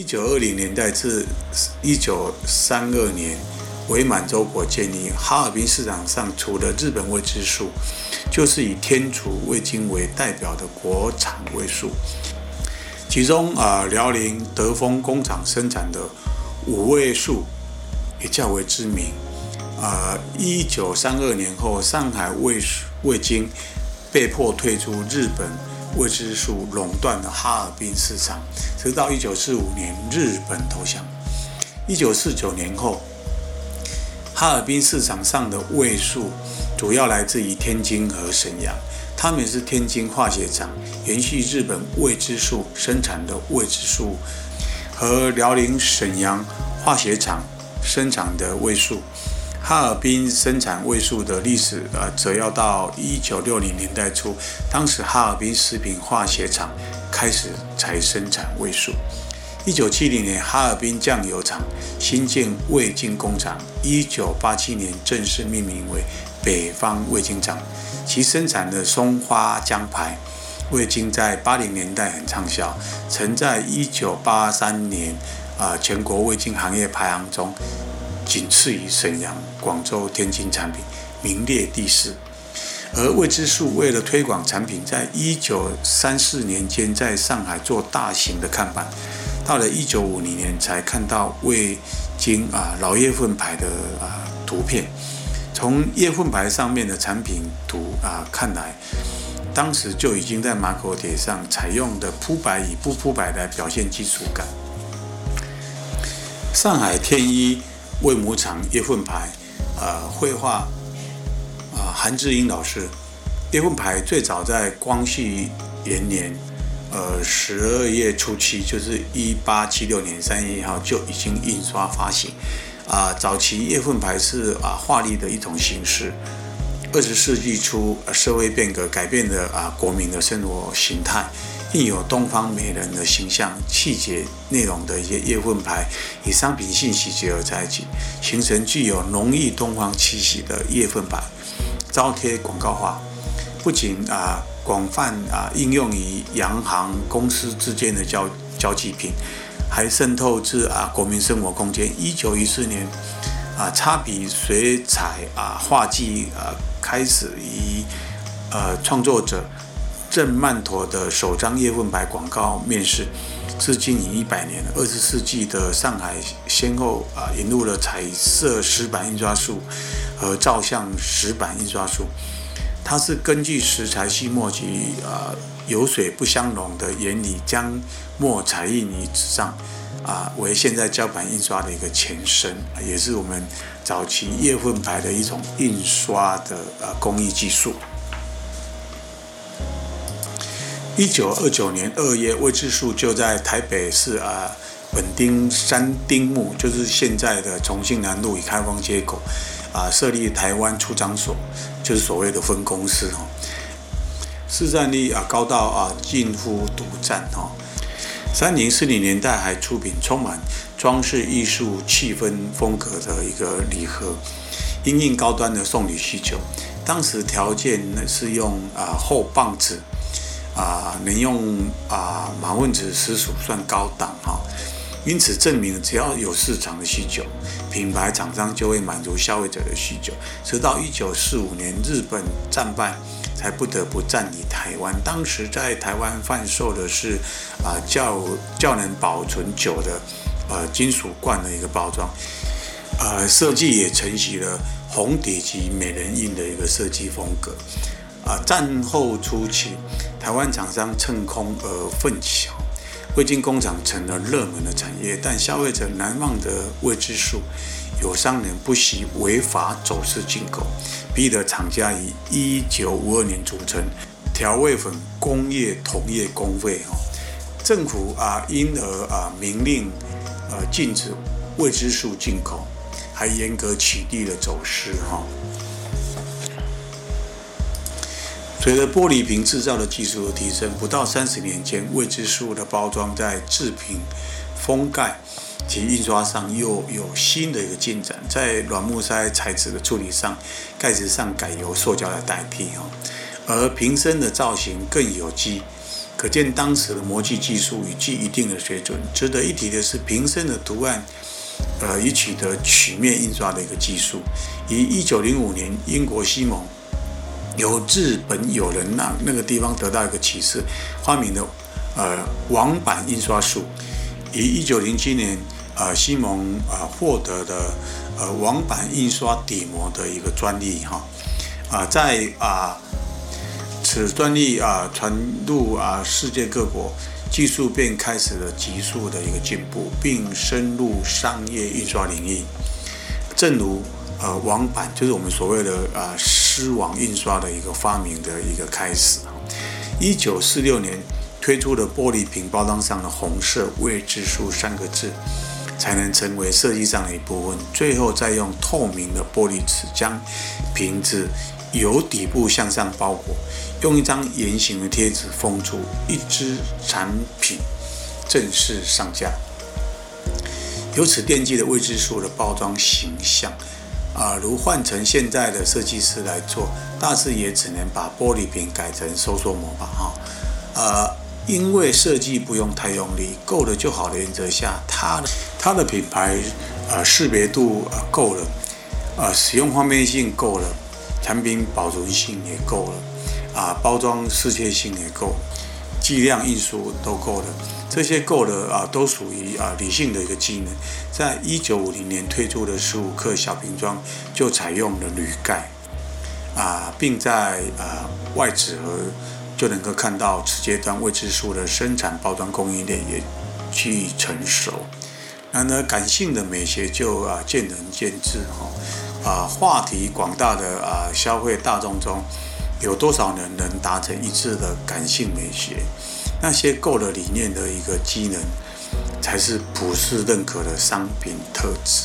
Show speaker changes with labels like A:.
A: 一九二零年代至一九三二年，伪满洲国建立，哈尔滨市场上除了日本味之素，就是以天竺味精为代表的国产味素。其中啊，辽宁德丰工厂生产的五味素也较为知名。啊，一九三二年后，上海味味精被迫退出日本未知数垄断的哈尔滨市场，直到一九四五年日本投降。一九四九年后，哈尔滨市场上的位数主要来自于天津和沈阳。他们是天津化学厂延续日本未知数生产的未知数，和辽宁沈阳化学厂生产的位数。哈尔滨生产味素的历史，呃，则要到一九六零年代初，当时哈尔滨食品化学厂开始才生产味素。一九七零年，哈尔滨酱油厂新建味精工厂，一九八七年正式命名为北方味精厂。其生产的松花江牌味精在八零年代很畅销，曾在一九八三年啊全国味精行业排行中仅次于沈阳、广州、天津产品，名列第四。而未知数为了推广产品，在一九三四年间在上海做大型的看板，到了一九五零年才看到味精啊老叶份牌的啊图片。从叶份牌上面的产品图啊看来，当时就已经在马口铁上采用的铺白与不铺白来表现金属感。上海天一味母厂叶份牌，呃，绘画啊韩志英老师，叶份牌最早在光绪元年，呃十二月初七，就是一八七六年三月一号就已经印刷发行。啊，早期叶份牌是啊画力的一种形式。二十世纪初，社会变革改变了啊国民的生活形态，印有东方美人的形象、气节内容的一些叶份牌，以商品信息结合在一起，形成具有浓郁东方气息的叶份牌，招贴广告化。不仅啊广泛啊应用于洋行公司之间的交交际品。还渗透至啊国民生活空间。一九一四年，啊插笔水彩啊画技啊开始以呃创作者郑曼陀的首张叶份牌广告面世，至今已一百年了。二十世纪的上海先后啊引入了彩色石版印刷术和照相石版印刷术。它是根据石材细墨及啊油水不相容的原理，将墨彩印于纸上，啊为现在胶版印刷的一个前身，也是我们早期叶份牌的一种印刷的呃工艺技术。一九二九年二月，魏之树就在台北市啊本町三丁目，就是现在的重庆南路与开封街口。啊，设立台湾出张所，就是所谓的分公司哦，市占率啊高到啊近乎独占哦。三零四零年代还出品充满装饰艺术气氛风格的一个礼盒，因应高端的送礼需求。当时条件呢是用啊厚棒纸，啊能用啊马粪纸实属算高档哈。因此证明，只要有市场的需求，品牌厂商就会满足消费者的需求。直到一九四五年日本战败，才不得不占领台湾。当时在台湾贩售的是啊较较能保存久的呃金属罐的一个包装，呃设计也承袭了红底及美人印的一个设计风格。啊，战后初期，台湾厂商趁空而奋起。味精工厂成了热门的产业，但消费者难忘的未知数，有商人不惜违法走私进口，逼得厂家以一九五二年组成调味粉工业同业工会哦，政府啊因而啊明令呃禁止未知数进口，还严格取缔了走私哈。随着玻璃瓶制造的技术的提升，不到三十年间，未知数的包装在制品封盖及印刷上又有新的一个进展。在软木塞材质的处理上，盖子上改由塑胶来代替哦，而瓶身的造型更有机，可见当时的模具技术已具一定的水准。值得一提的是，瓶身的图案，呃，已取得曲面印刷的一个技术。于一九零五年，英国西蒙由日本友人那那个地方得到一个启示，发明了呃网版印刷术。于一九零七年，呃，西蒙啊获得的呃网版印刷底膜的一个专利哈，啊，在啊此专利啊传入啊世界各国，技术便开始了急速的一个进步，并深入商业印刷领域。正如呃网版就是我们所谓的啊丝网印刷的一个发明的一个开始。一九四六年。推出的玻璃瓶包装上的红色“未知数”三个字，才能成为设计上的一部分。最后再用透明的玻璃纸将瓶子由底部向上包裹，用一张圆形的贴纸封住，一支产品正式上架。由此奠基的未知数的包装形象。啊，如换成现在的设计师来做，大致也只能把玻璃瓶改成收缩膜吧。哈，呃。因为设计不用太用力，够了就好的原则下，它的它的品牌呃识别度呃够了，呃使用方便性够了，产品保存性也够了，啊包装适切性也够，计量运输都够了，这些够了啊都属于啊理性的一个机能。在一九五零年推出的十五克小瓶装就采用了铝盖，啊并在啊外纸盒。就能够看到此阶段未知数的生产包装供应链也趋于成熟。那呢，感性的美学就啊见仁见智哈啊，话题广大的啊消费大众中，有多少人能达成一致的感性美学？那些够了理念的一个机能，才是普世认可的商品特质。